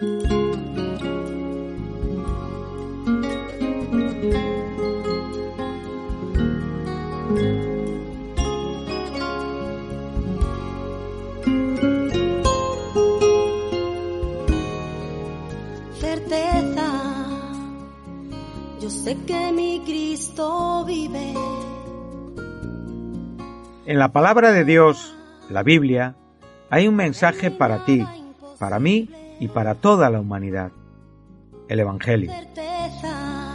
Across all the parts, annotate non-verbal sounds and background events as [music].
En la palabra de Dios, la Biblia, hay un mensaje para ti, para mí y para toda la humanidad. El Evangelio. Certeza,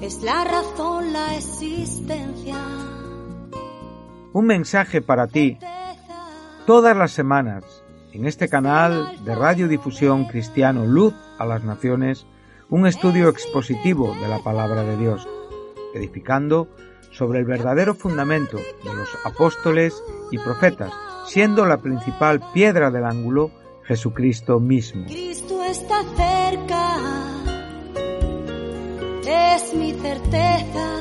es la razón, la existencia. Un mensaje para ti todas las semanas en este canal de radiodifusión cristiano Luz a las Naciones, un estudio expositivo de la palabra de Dios, edificando sobre el verdadero fundamento de los apóstoles y profetas, siendo la principal piedra del ángulo Jesucristo mismo. Cristo está cerca, es mi certeza.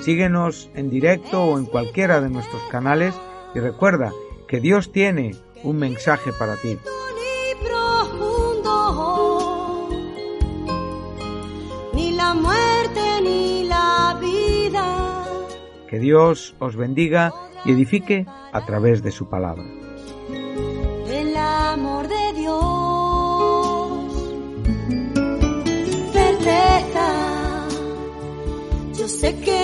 Síguenos en directo o en cualquiera de nuestros canales y recuerda que Dios tiene un mensaje para ti. Ni profundo, ni la muerte ni la vida. Que Dios os bendiga y edifique a través de su palabra. Sé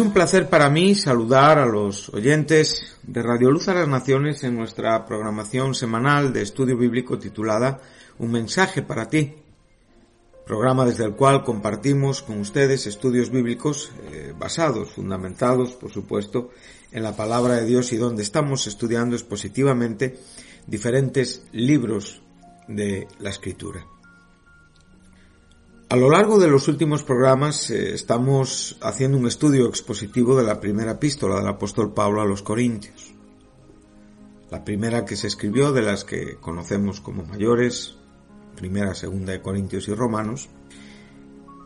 Es un placer para mí saludar a los oyentes de Radio Luz a las Naciones en nuestra programación semanal de estudio bíblico titulada Un mensaje para ti, programa desde el cual compartimos con ustedes estudios bíblicos eh, basados, fundamentados, por supuesto, en la palabra de Dios y donde estamos estudiando expositivamente diferentes libros de la Escritura. A lo largo de los últimos programas eh, estamos haciendo un estudio expositivo de la primera epístola del apóstol Pablo a los Corintios. La primera que se escribió de las que conocemos como mayores, primera, segunda de Corintios y Romanos,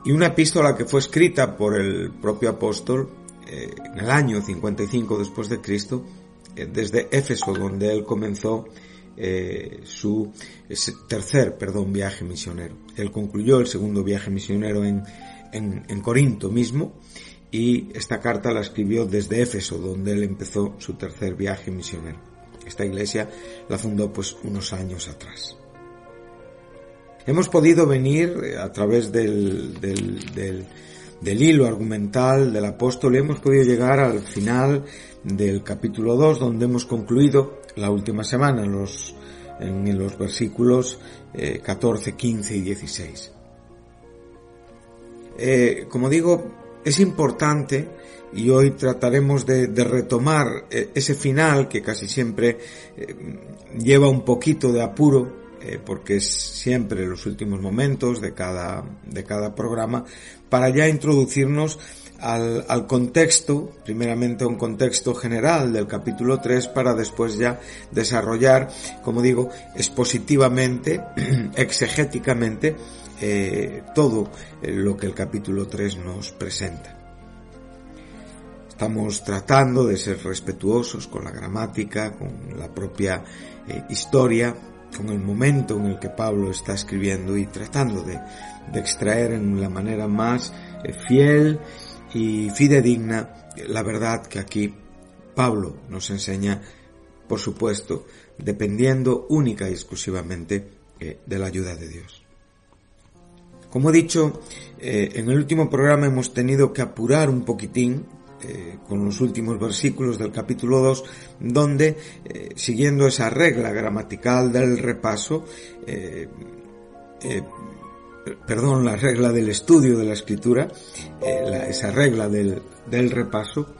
y una epístola que fue escrita por el propio apóstol eh, en el año 55 después de Cristo, eh, desde Éfeso, donde él comenzó eh, su tercer perdón, viaje misionero. Él concluyó el segundo viaje misionero en, en, en Corinto mismo y esta carta la escribió desde Éfeso, donde él empezó su tercer viaje misionero. Esta iglesia la fundó pues unos años atrás. Hemos podido venir eh, a través del, del, del, del hilo argumental del apóstol, hemos podido llegar al final del capítulo 2, donde hemos concluido la última semana en los, en los versículos eh, 14, 15 y 16. Eh, como digo, es importante y hoy trataremos de, retomar eh, ese final que casi siempre eh, lleva un poquito de apuro eh, porque es siempre los últimos momentos de cada, de cada programa para ya introducirnos al, al, contexto, primeramente un contexto general del capítulo 3 para después ya desarrollar, como digo, expositivamente, [clears throat] exegéticamente, eh, todo lo que el capítulo 3 nos presenta. Estamos tratando de ser respetuosos con la gramática, con la propia eh, historia, con el momento en el que Pablo está escribiendo y tratando de, de extraer en la manera más eh, fiel y fidedigna la verdad que aquí Pablo nos enseña, por supuesto, dependiendo única y exclusivamente eh, de la ayuda de Dios. Como he dicho, eh, en el último programa hemos tenido que apurar un poquitín eh, con los últimos versículos del capítulo 2, donde, siguiendo esa regla gramatical del repaso, perdón, la regla del estudio de la escritura, esa regla del, del, repaso,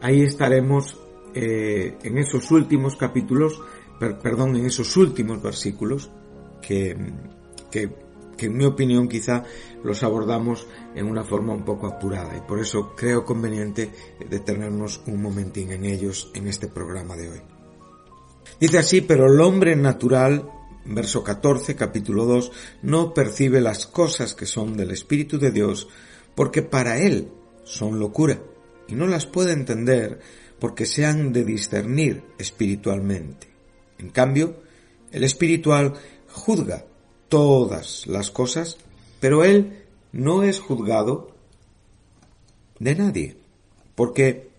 ahí estaremos en esos últimos capítulos, perdón, en esos últimos versículos que, que que en mi opinión quizá los abordamos en una forma un poco apurada y por eso creo conveniente detenernos un momentín en ellos en este programa de hoy. Dice así, pero el hombre natural, verso 14, capítulo 2, no percibe las cosas que son del Espíritu de Dios porque para él son locura y no las puede entender porque se han de discernir espiritualmente. En cambio, el espiritual juzga todas las cosas, pero Él no es juzgado de nadie, porque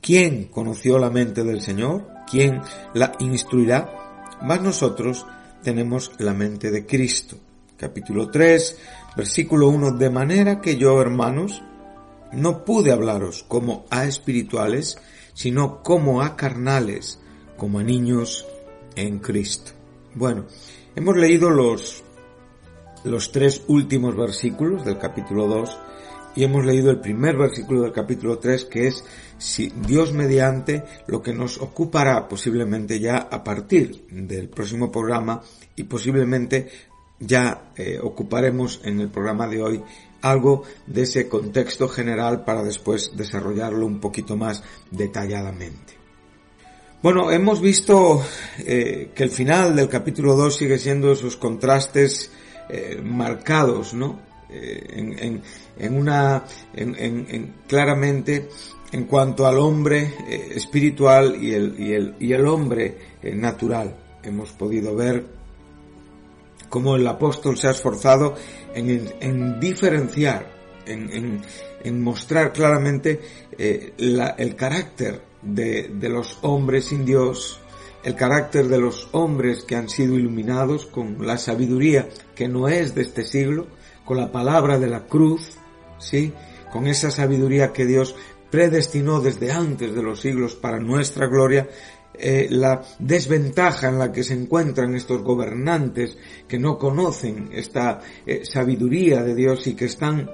¿quién conoció la mente del Señor? ¿Quién la instruirá? Más nosotros tenemos la mente de Cristo. Capítulo 3, versículo 1, de manera que yo, hermanos, no pude hablaros como a espirituales, sino como a carnales, como a niños en Cristo. Bueno, Hemos leído los, los tres últimos versículos del capítulo 2 y hemos leído el primer versículo del capítulo 3 que es si Dios mediante lo que nos ocupará posiblemente ya a partir del próximo programa y posiblemente ya eh, ocuparemos en el programa de hoy algo de ese contexto general para después desarrollarlo un poquito más detalladamente. Bueno, hemos visto eh, que el final del capítulo 2 sigue siendo esos contrastes eh, marcados, ¿no? Eh, en, una, en, claramente en cuanto al hombre espiritual y el, y el, y el hombre natural. Hemos podido ver cómo el apóstol se ha esforzado en, diferenciar, en, mostrar claramente el carácter de, los hombres sin Dios, el carácter de los hombres que han sido iluminados con la sabiduría que no es de este siglo, con la palabra de la cruz, ¿sí? Con esa sabiduría que Dios predestinó desde antes de los siglos para nuestra gloria, eh, la desventaja en la que se encuentran estos gobernantes que no conocen esta eh, sabiduría de Dios y que están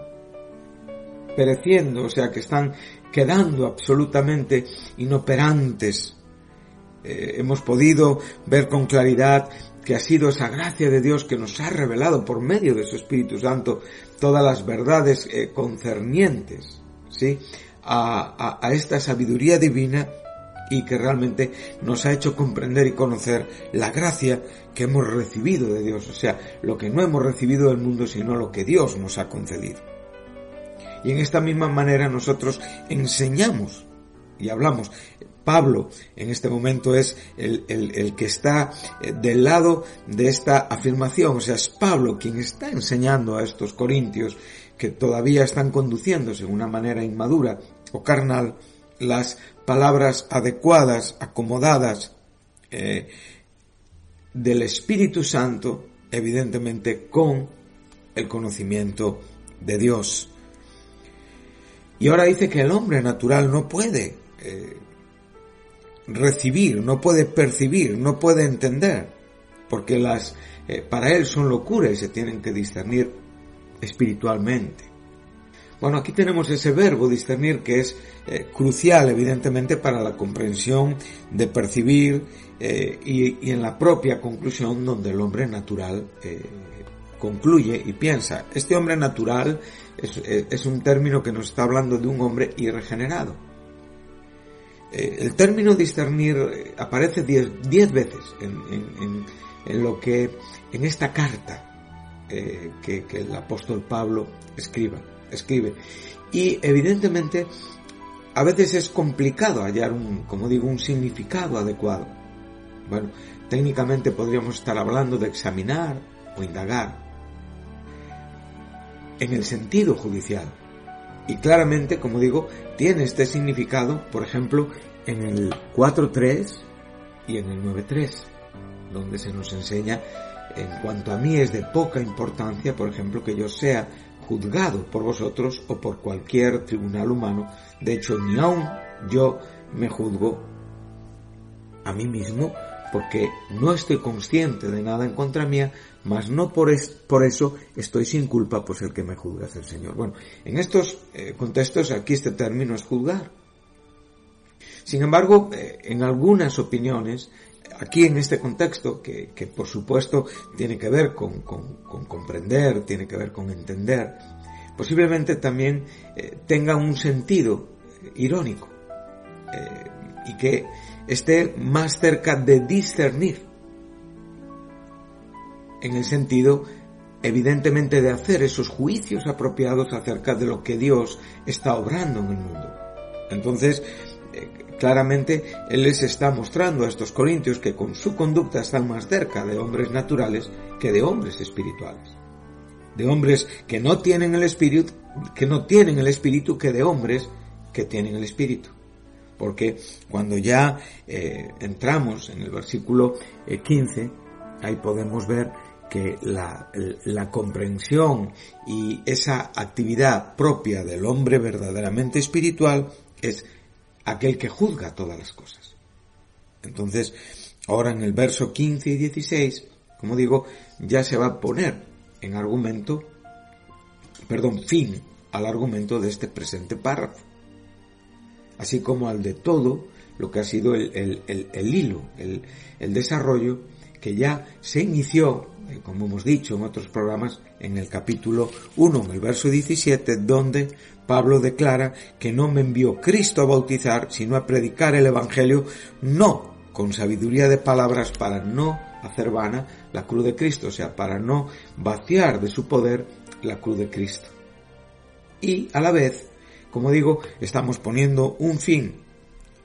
pereciendo, o sea, que están quedando absolutamente inoperantes. Eh, hemos podido ver con claridad que ha sido esa gracia de Dios que nos ha revelado por medio de su Espíritu Santo todas las verdades eh, concernientes, ¿sí? A, a, esta sabiduría divina y que realmente nos ha hecho comprender y conocer la gracia que hemos recibido de Dios, o sea, lo que no hemos recibido del mundo, sino lo que Dios nos ha concedido. Y en esta misma manera nosotros enseñamos y hablamos. Pablo en este momento es el, el, que está eh, del lado de esta afirmación, o sea, es Pablo quien está enseñando a estos corintios que todavía están conduciéndose de una manera inmadura o carnal las palabras adecuadas, acomodadas eh, del Espíritu Santo, evidentemente con el conocimiento de Dios. Y ahora dice que el hombre natural no puede eh, recibir, no puede percibir, no puede entender, porque las eh, para él son locuras y se tienen que discernir espiritualmente. Bueno, aquí tenemos ese verbo discernir que es eh, crucial, evidentemente, para la comprensión de percibir y, y, en la propia conclusión donde el hombre natural concluye y piensa. Este hombre natural eh, es, un término que nos está hablando de un hombre irregenerado. Eh, el término discernir eh, aparece diez, veces en, lo que, en esta carta que, el apóstol Pablo escribe. Y evidentemente a veces es complicado hallar un, como digo, un significado adecuado. Bueno, técnicamente podríamos estar hablando de examinar o indagar, en el sentido judicial. Y claramente, como digo, tiene este significado, por ejemplo, en el 4.3 y en el 9.3, donde se nos enseña, en cuanto a mí es de poca importancia, por ejemplo, que yo sea juzgado por vosotros o por cualquier tribunal humano. De hecho, ni aun yo me juzgo a mí mismo porque no estoy consciente de nada en contra mía, mas no por, por eso estoy sin culpa, pues el que me juzga es el Señor. Bueno, en estos eh, contextos aquí este término es juzgar. Sin embargo, eh, en algunas opiniones, aquí en este contexto, que, por supuesto tiene que ver con, comprender, tiene que ver con entender, posiblemente también eh, tenga un sentido irónico y que esté más cerca de discernir, en el sentido evidentemente de hacer esos juicios apropiados acerca de lo que Dios está obrando en el mundo. Entonces, eh, claramente Él les está mostrando a estos corintios que con su conducta están más cerca de hombres naturales que de hombres espirituales. De hombres que no tienen el espíritu, que no tienen el espíritu que de hombres que tienen el espíritu porque cuando ya eh, entramos en el versículo 15, eh, ahí podemos ver que la, comprensión y esa actividad propia del hombre verdaderamente espiritual es aquel que juzga todas las cosas. Entonces, ahora en el verso 15 y 16, como digo, ya se va a poner en argumento, perdón, fin al argumento de este presente párrafo así como al de todo lo que ha sido el, hilo, el, desarrollo que ya se inició, eh, como hemos dicho en otros programas, en el capítulo 1, en el verso 17, donde Pablo declara que no me envió Cristo a bautizar, sino a predicar el Evangelio, no con sabiduría de palabras para no hacer vana la cruz de Cristo, o sea, para no vaciar de su poder la cruz de Cristo. Y a la vez como digo, estamos poniendo un fin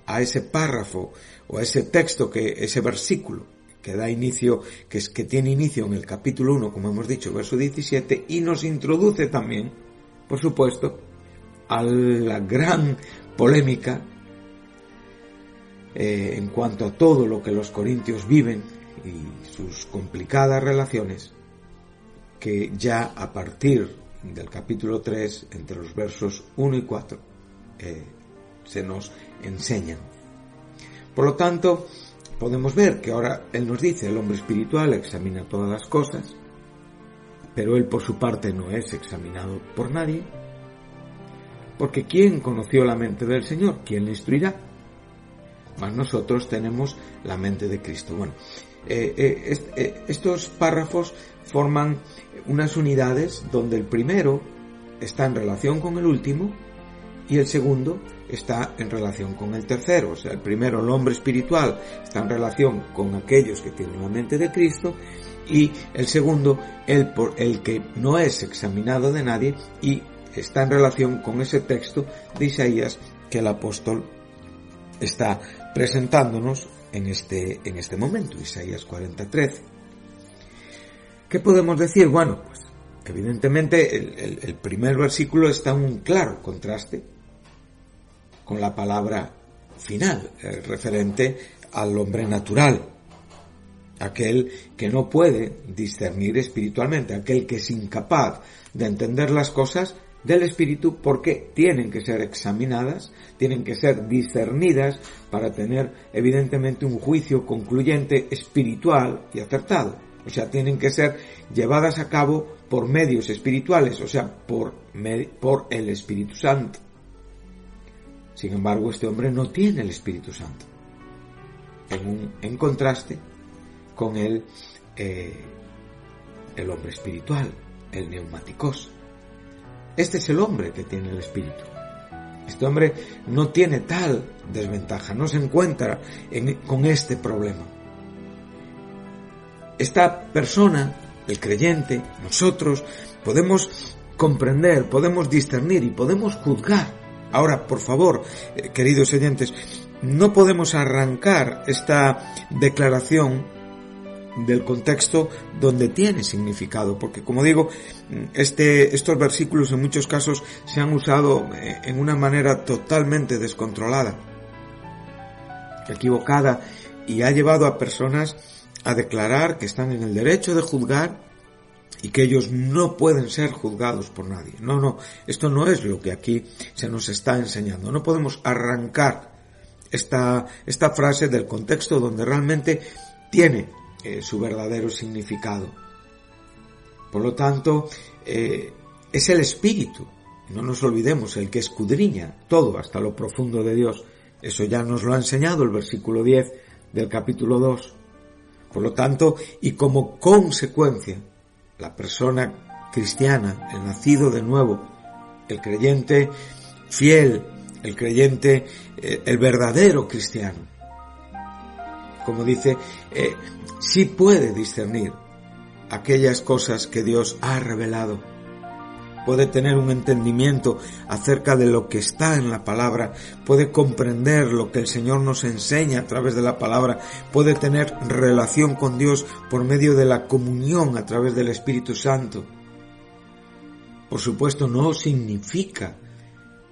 a ese párrafo o a ese texto que, ese versículo que da inicio, que tiene inicio en el capítulo 1, como hemos dicho, verso 17, y nos introduce también, por supuesto, a la gran polémica eh, en cuanto a todo lo que los corintios viven y sus complicadas relaciones, que ya a partir del capítulo 3, entre los versos 1 y 4, eh, se nos enseñan. Por lo tanto, podemos ver que ahora Él nos dice, el hombre espiritual examina todas las cosas, pero Él por su parte no es examinado por nadie, porque ¿quién conoció la mente del Señor? ¿Quién le instruirá? Mas nosotros tenemos la mente de Cristo. Bueno, eh, eh, estos párrafos forman unas unidades donde el primero está en relación con el último y el segundo está en relación con el tercero. O sea, el primero, el hombre espiritual, está en relación con aquellos que tienen la mente de Cristo y el segundo, el, por, el que no es examinado de nadie y está en relación con ese texto de Isaías que el apóstol está presentándonos en este, en este momento, Isaías 40:13. ¿Qué podemos decir? Bueno, pues evidentemente el, primer versículo está en un claro contraste con la palabra final, eh, referente al hombre natural, aquel que no puede discernir espiritualmente, aquel que es incapaz de entender las cosas del espíritu porque tienen que ser examinadas, tienen que ser discernidas para tener evidentemente un juicio concluyente espiritual y acertado. O sea, tienen que ser llevadas a cabo por medios espirituales, o sea, por, por el Espíritu Santo. Sin embargo, este hombre no tiene el Espíritu Santo. En, en contraste con el, eh, el hombre espiritual, el neumáticos. Este es el hombre que tiene el Espíritu. Este hombre no tiene tal desventaja, no se encuentra con este problema esta persona, el creyente, nosotros, podemos comprender, podemos discernir y podemos juzgar. Ahora, por favor, eh, queridos oyentes, no podemos arrancar esta declaración del contexto donde tiene significado, porque como digo, este, estos versículos en muchos casos se han usado eh, en una manera totalmente descontrolada, equivocada, y ha llevado a personas a declarar que están en el derecho de juzgar y que ellos no pueden ser juzgados por nadie. No, no, esto no es lo que aquí se nos está enseñando. No podemos arrancar esta, esta frase del contexto donde realmente tiene eh, su verdadero significado. Por lo tanto, eh, es el Espíritu, no nos olvidemos, el que escudriña todo hasta lo profundo de Dios. Eso ya nos lo ha enseñado el versículo 10 del capítulo 2. Por lo tanto, y como consecuencia, la persona cristiana, el nacido de nuevo, el creyente fiel, el creyente, eh, el verdadero cristiano, como dice, eh, sí puede discernir aquellas cosas que Dios ha revelado. Puede tener un entendimiento acerca de lo que está en la palabra, puede comprender lo que el Señor nos enseña a través de la palabra, puede tener relación con Dios por medio de la comunión a través del Espíritu Santo. Por supuesto, no significa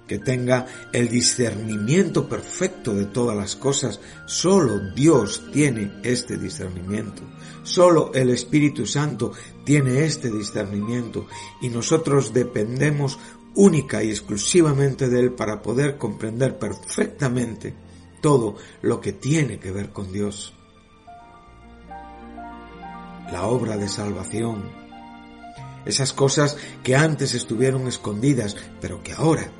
que tenga el discernimiento perfecto de todas las cosas. Solo Dios tiene este discernimiento. Solo el Espíritu Santo tiene este discernimiento y nosotros dependemos única y exclusivamente de Él para poder comprender perfectamente todo lo que tiene que ver con Dios. La obra de salvación. Esas cosas que antes estuvieron escondidas, pero que ahora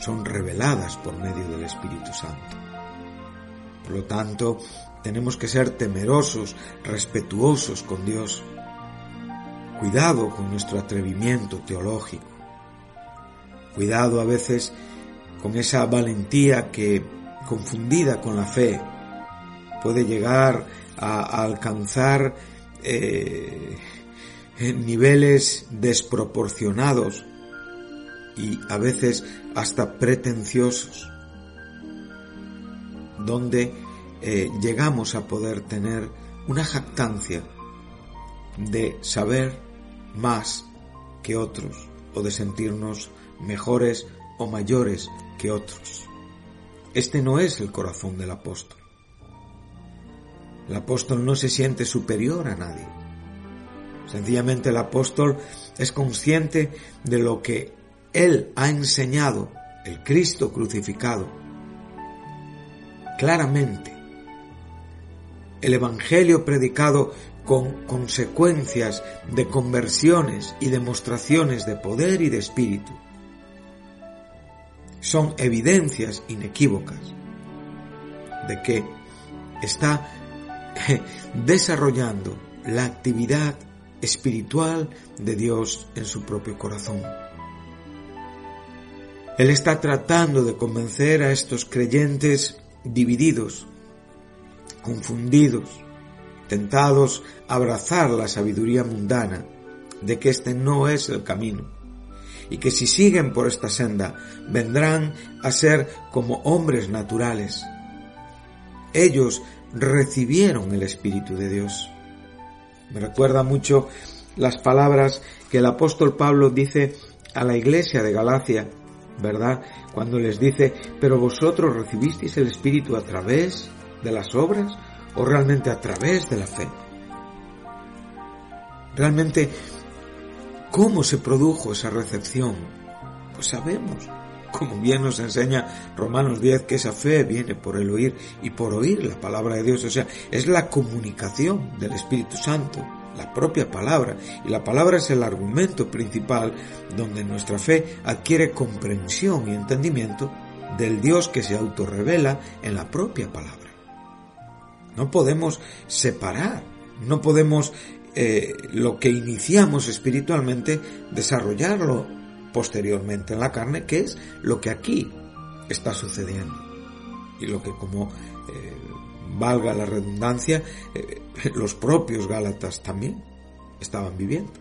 son reveladas por medio del Espíritu Santo. Por lo tanto, tenemos que ser temerosos, respetuosos con Dios. Cuidado con nuestro atrevimiento teológico. Cuidado a veces con esa valentía que, confundida con la fe, puede llegar a, alcanzar eh, niveles desproporcionados y a veces hasta pretenciosos, donde eh, llegamos a poder tener una jactancia de saber más que otros o de sentirnos mejores o mayores que otros. Este no es el corazón del apóstol. El apóstol no se siente superior a nadie. Sencillamente el apóstol es consciente de lo que él ha enseñado, el Cristo crucificado, claramente. El Evangelio predicado con consecuencias de conversiones y demostraciones de poder y de espíritu. Son evidencias inequívocas de que está [laughs] desarrollando la actividad espiritual de Dios en su propio corazón. Él está tratando de convencer a estos creyentes divididos, confundidos, tentados a abrazar la sabiduría mundana de que este no es el camino y que si siguen por esta senda vendrán a ser como hombres naturales. Ellos recibieron el Espíritu de Dios. Me recuerda mucho las palabras que el apóstol Pablo dice a la iglesia de Galacia ¿verdad? Cuando les dice, pero vosotros recibisteis el Espíritu a través de las obras o realmente a través de la fe. Realmente, ¿cómo se produjo esa recepción? Pues sabemos, como bien nos enseña Romanos 10, que esa fe viene por el oír y por oír la palabra de Dios, o sea, es la comunicación del Espíritu Santo la propia palabra, y la palabra es el argumento principal donde nuestra fe adquiere comprensión y entendimiento del Dios que se autorrevela en la propia palabra. No podemos separar, no podemos eh, lo que iniciamos espiritualmente desarrollarlo posteriormente en la carne, que es lo que aquí está sucediendo. Y lo que como eh, valga la redundancia, eh, los propios Gálatas también estaban viviendo.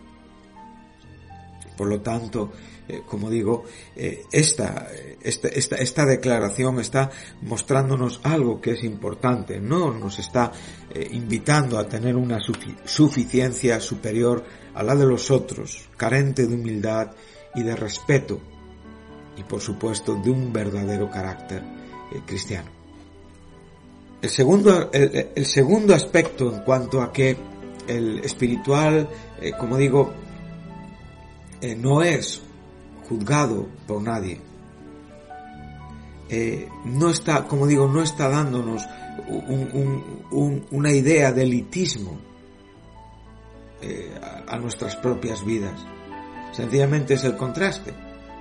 Por lo tanto, eh, como digo, eh, esta, esta, esta, esta, declaración está mostrándonos algo que es importante, no nos está invitando a tener una suficiencia superior a la de los otros, carente de humildad y de respeto, y por supuesto de un verdadero carácter cristiano. El segundo, el, segundo aspecto en cuanto a que el espiritual, eh, como digo, eh, no es juzgado por nadie. Eh, no está, como digo, no está dándonos una idea de elitismo eh, a, nuestras propias vidas. Sencillamente es el contraste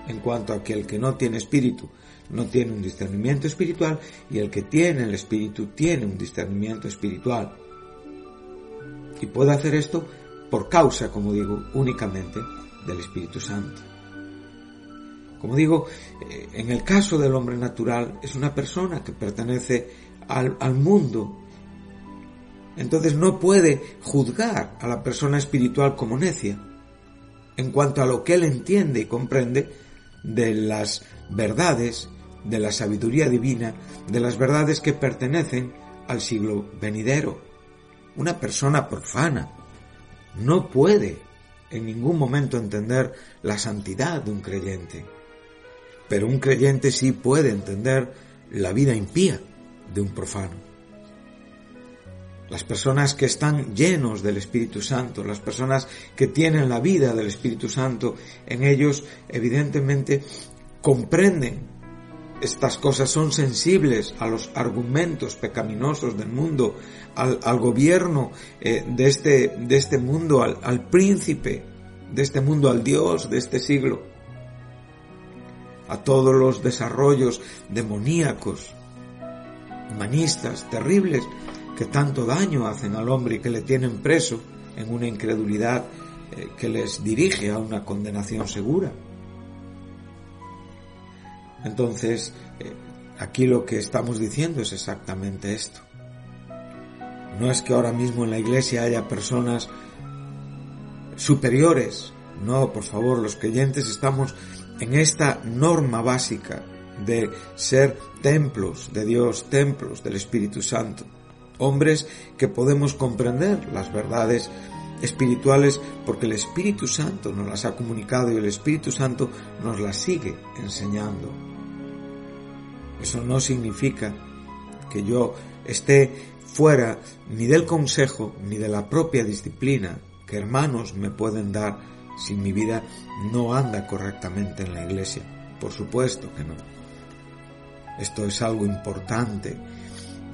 en cuanto a que el que no tiene espíritu no tiene un discernimiento espiritual y el que tiene el espíritu tiene un discernimiento espiritual. Y puede hacer esto por causa, como digo, únicamente del Espíritu Santo. Como digo, eh, en el caso del hombre natural es una persona que pertenece al, al mundo. Entonces no puede juzgar a la persona espiritual como necia en cuanto a lo que él entiende y comprende de las verdades, de la sabiduría divina, de las verdades que pertenecen al siglo venidero. Una persona profana no puede en ningún momento entender la santidad de un creyente, pero un creyente sí puede entender la vida impía de un profano. Las personas que están llenos del Espíritu Santo, las personas que tienen la vida del Espíritu Santo en ellos, evidentemente comprenden estas cosas, son sensibles a los argumentos pecaminosos del mundo, al, gobierno eh, de, este, de este mundo, al, príncipe de este mundo, al Dios de este siglo, a todos los desarrollos demoníacos, humanistas, terribles, que tanto daño hacen al hombre y que le tienen preso en una incredulidad eh, que les dirige a una condenación segura. Entonces, eh, aquí lo que estamos diciendo es exactamente esto. No es que ahora mismo en la iglesia haya personas superiores. No, por favor, los creyentes estamos en esta norma básica de ser templos de Dios, templos del Espíritu Santo. Hombres que podemos comprender las verdades espirituales porque el Espíritu Santo nos las ha comunicado y el Espíritu Santo nos las sigue enseñando. Eso no significa que yo esté fuera ni del consejo ni de la propia disciplina que hermanos me pueden dar si mi vida no anda correctamente en la iglesia. Por supuesto que no. Esto es algo importante.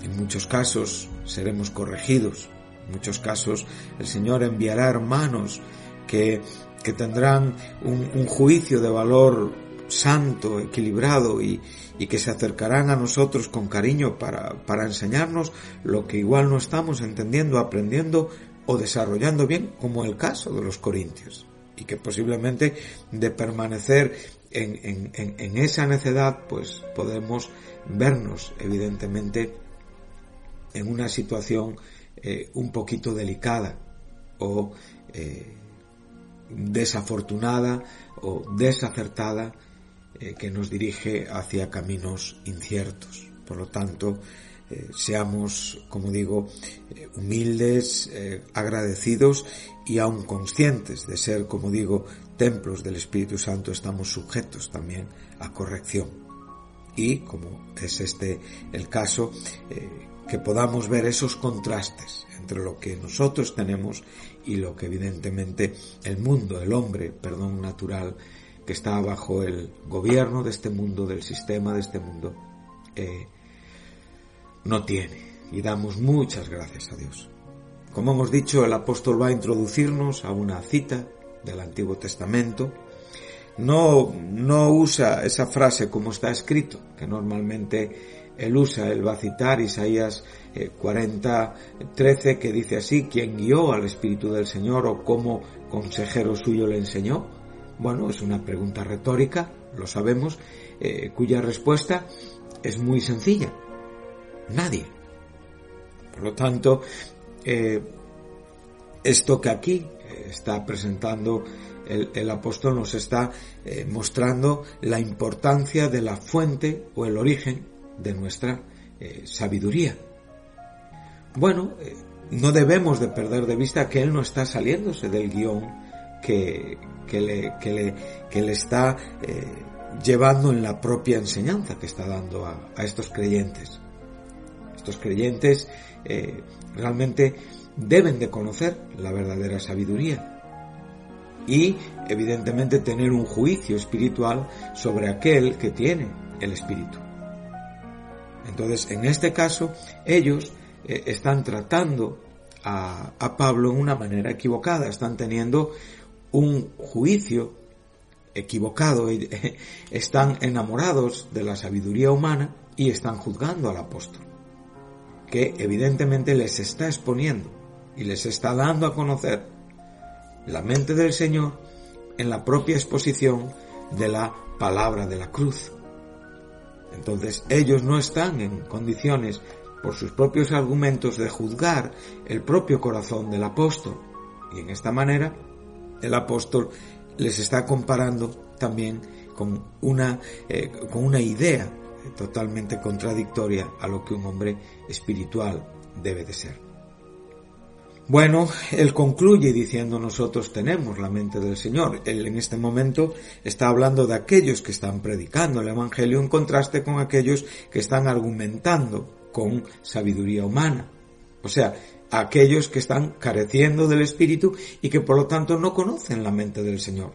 En muchos casos seremos corregidos. En muchos casos el Señor enviará hermanos que, que tendrán un, un juicio de valor santo, equilibrado y, y, que se acercarán a nosotros con cariño para, para enseñarnos lo que igual no estamos entendiendo, aprendiendo o desarrollando bien, como el caso de los corintios, y que posiblemente de permanecer en, en, en esa necedad, pues podemos vernos evidentemente en una situación eh, un poquito delicada o eh, desafortunada o desacertada eh, que nos dirige hacia caminos inciertos. Por lo tanto, eh, seamos, como digo, eh, humildes, agradecidos y aun conscientes de ser, como digo, templos del Espíritu Santo, estamos sujetos también a corrección. Y, como es este el caso, que podamos ver esos contrastes entre lo que nosotros tenemos y lo que evidentemente el mundo, el hombre, perdón, natural, que está bajo el gobierno de este mundo, del sistema de este mundo, eh, no tiene. Y damos muchas gracias a Dios. Como hemos dicho, el apóstol va a introducirnos a una cita del Antiguo Testamento. No, no usa esa frase como está escrito, que normalmente él usa, él va a citar Isaías 40, eh, 13, que dice así, ¿quién guió al Espíritu del Señor o cómo consejero suyo le enseñó? Bueno, es una pregunta retórica, lo sabemos, eh, cuya respuesta es muy sencilla nadie. Por lo tanto, eh, esto que aquí eh, está presentando el, apóstol nos está mostrando la importancia de la fuente o el origen de nuestra sabiduría. Bueno, no debemos de perder de vista que él no está saliéndose del guion que, que, le, que, le, que le, está llevando en la propia enseñanza que está dando a estos creyentes. Estos creyentes eh, realmente deben de conocer la verdadera sabiduría. y evidentemente tener un juicio espiritual sobre aquel que tiene el espíritu. Entonces, en este caso, ellos eh, están tratando a, a Pablo en una manera equivocada, están teniendo un juicio equivocado, [laughs] están enamorados de la sabiduría humana y están juzgando al apóstol, que evidentemente les está exponiendo y les está dando a conocer la mente del Señor en la propia exposición de la palabra de la cruz. Entonces ellos no están en condiciones, por sus propios argumentos, de juzgar el propio corazón del apóstol. Y en esta manera, el apóstol les está comparando también con una, eh, con una idea totalmente contradictoria a lo que un hombre espiritual debe de ser. Bueno, él concluye diciendo nosotros tenemos la mente del Señor. Él en este momento está hablando de aquellos que están predicando el Evangelio en contraste con aquellos que están argumentando con sabiduría humana. O sea, aquellos que están careciendo del Espíritu y que por lo tanto no conocen la mente del Señor.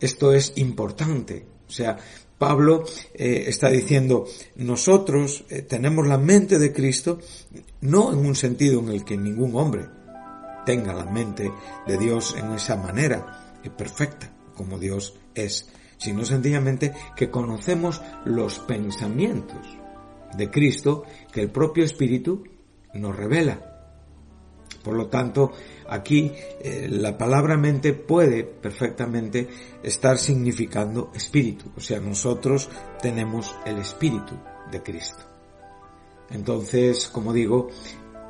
Esto es importante. O sea, Pablo eh, está diciendo, nosotros eh, tenemos la mente de Cristo, no en un sentido en el que ningún hombre tenga la mente de Dios en esa manera perfecta como Dios es, sino sencillamente que conocemos los pensamientos de Cristo que el propio Espíritu nos revela. Por lo tanto, aquí eh, la palabra mente puede perfectamente estar significando espíritu. O sea, nosotros tenemos el espíritu de Cristo. Entonces, como digo,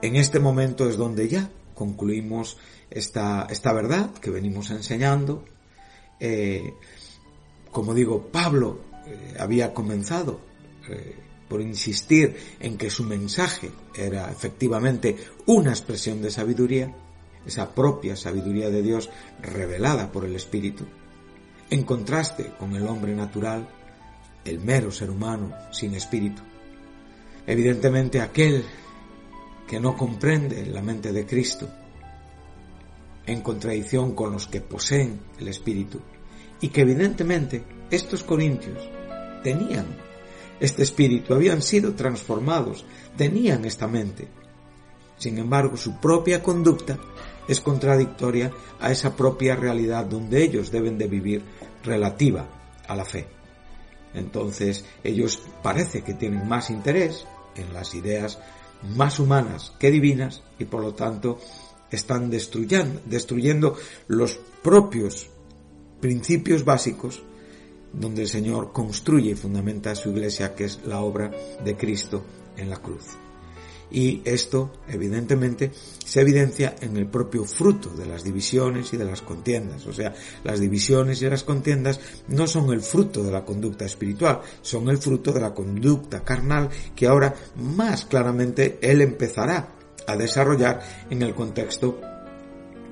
en este momento es donde ya concluimos esta, esta verdad que venimos enseñando. Eh, como digo, Pablo eh, había comenzado por insistir en que su mensaje era efectivamente una expresión de sabiduría, esa propia sabiduría de Dios revelada por el Espíritu, en contraste con el hombre natural, el mero ser humano sin espíritu. Evidentemente aquel que no comprende la mente de Cristo, en contradicción con los que poseen el espíritu, y que evidentemente estos corintios tenían este espíritu, habían sido transformados, tenían esta mente. Sin embargo, su propia conducta es contradictoria a esa propia realidad donde ellos deben de vivir relativa a la fe. Entonces, ellos parece que tienen más interés en las ideas más humanas que divinas y por lo tanto están destruyendo, destruyendo los propios principios básicos donde el Señor construye y fundamenta su iglesia, que es la obra de Cristo en la cruz. Y esto, evidentemente, se evidencia en el propio fruto de las divisiones y de las contiendas. O sea, las divisiones y las contiendas no son el fruto de la conducta espiritual, son el fruto de la conducta carnal que ahora más claramente Él empezará a desarrollar en el contexto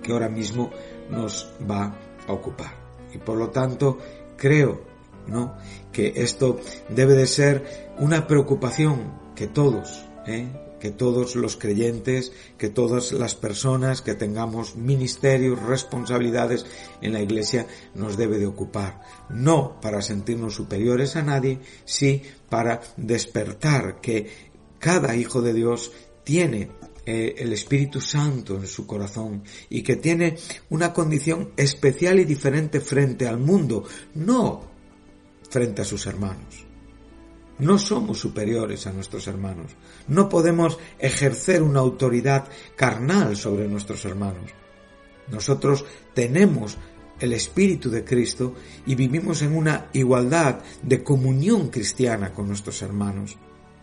que ahora mismo nos va a ocupar. Y por lo tanto, creo ¿no? Que esto debe de ser una preocupación que todos, ¿eh? que todos los creyentes, que todas las personas que tengamos ministerios, responsabilidades en la iglesia nos debe de ocupar. No para sentirnos superiores a nadie, sí para despertar que cada hijo de Dios tiene eh, el Espíritu Santo en su corazón y que tiene una condición especial y diferente frente al mundo, no frente a sus hermanos. No somos superiores a nuestros hermanos. No podemos ejercer una autoridad carnal sobre nuestros hermanos. Nosotros tenemos el Espíritu de Cristo y vivimos en una igualdad de comunión cristiana con nuestros hermanos,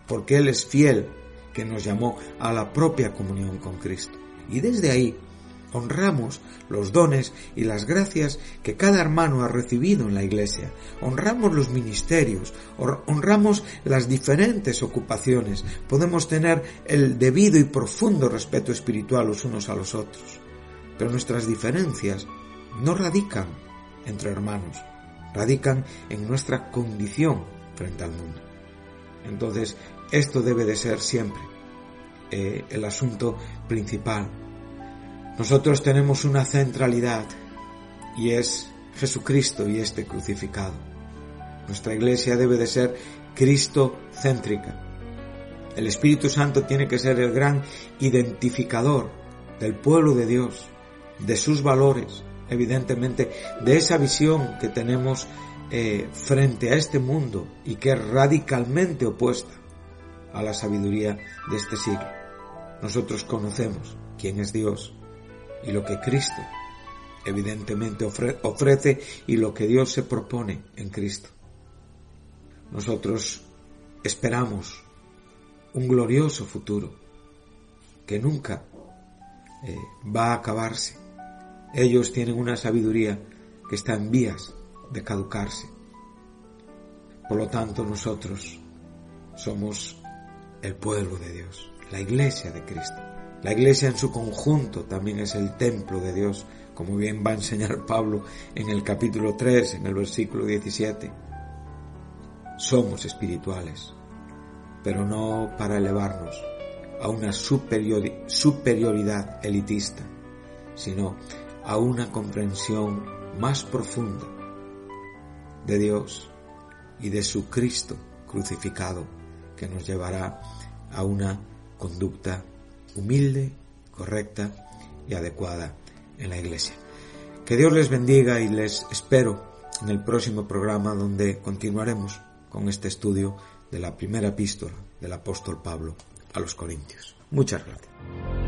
porque Él es fiel que nos llamó a la propia comunión con Cristo. Y desde ahí Honramos los dones y las gracias que cada hermano ha recibido en la iglesia. Honramos los ministerios, honramos las diferentes ocupaciones. Podemos tener el debido y profundo respeto espiritual los unos a los otros. Pero nuestras diferencias no radican entre hermanos, radican en nuestra condición frente al mundo. Entonces, esto debe de ser siempre eh, el asunto principal nosotros tenemos una centralidad y es Jesucristo y este crucificado. Nuestra iglesia debe de ser Cristo céntrica. El Espíritu Santo tiene que ser el gran identificador del pueblo de Dios, de sus valores, evidentemente, de esa visión que tenemos eh, frente a este mundo y que es radicalmente opuesta a la sabiduría de este siglo. Nosotros conocemos quién es Dios y lo que Cristo evidentemente ofrece y lo que Dios se propone en Cristo. Nosotros esperamos un glorioso futuro que nunca eh, va a acabarse. Ellos tienen una sabiduría que está en vías de caducarse. Por lo tanto, nosotros somos el pueblo de Dios, la iglesia de Cristo. La iglesia en su conjunto también es el templo de Dios, como bien va a enseñar [laughs] Pablo en el capítulo 3, en el versículo 17. Somos espirituales, pero no para elevarnos a una superioridad elitista, sino a una comprensión más profunda de Dios y de su Cristo crucificado que nos llevará a una conducta humilde, correcta y adecuada en la iglesia. Que Dios les bendiga y les espero en el próximo programa donde continuaremos con este estudio de la primera epístola del apóstol Pablo a los Corintios. Muchas gracias.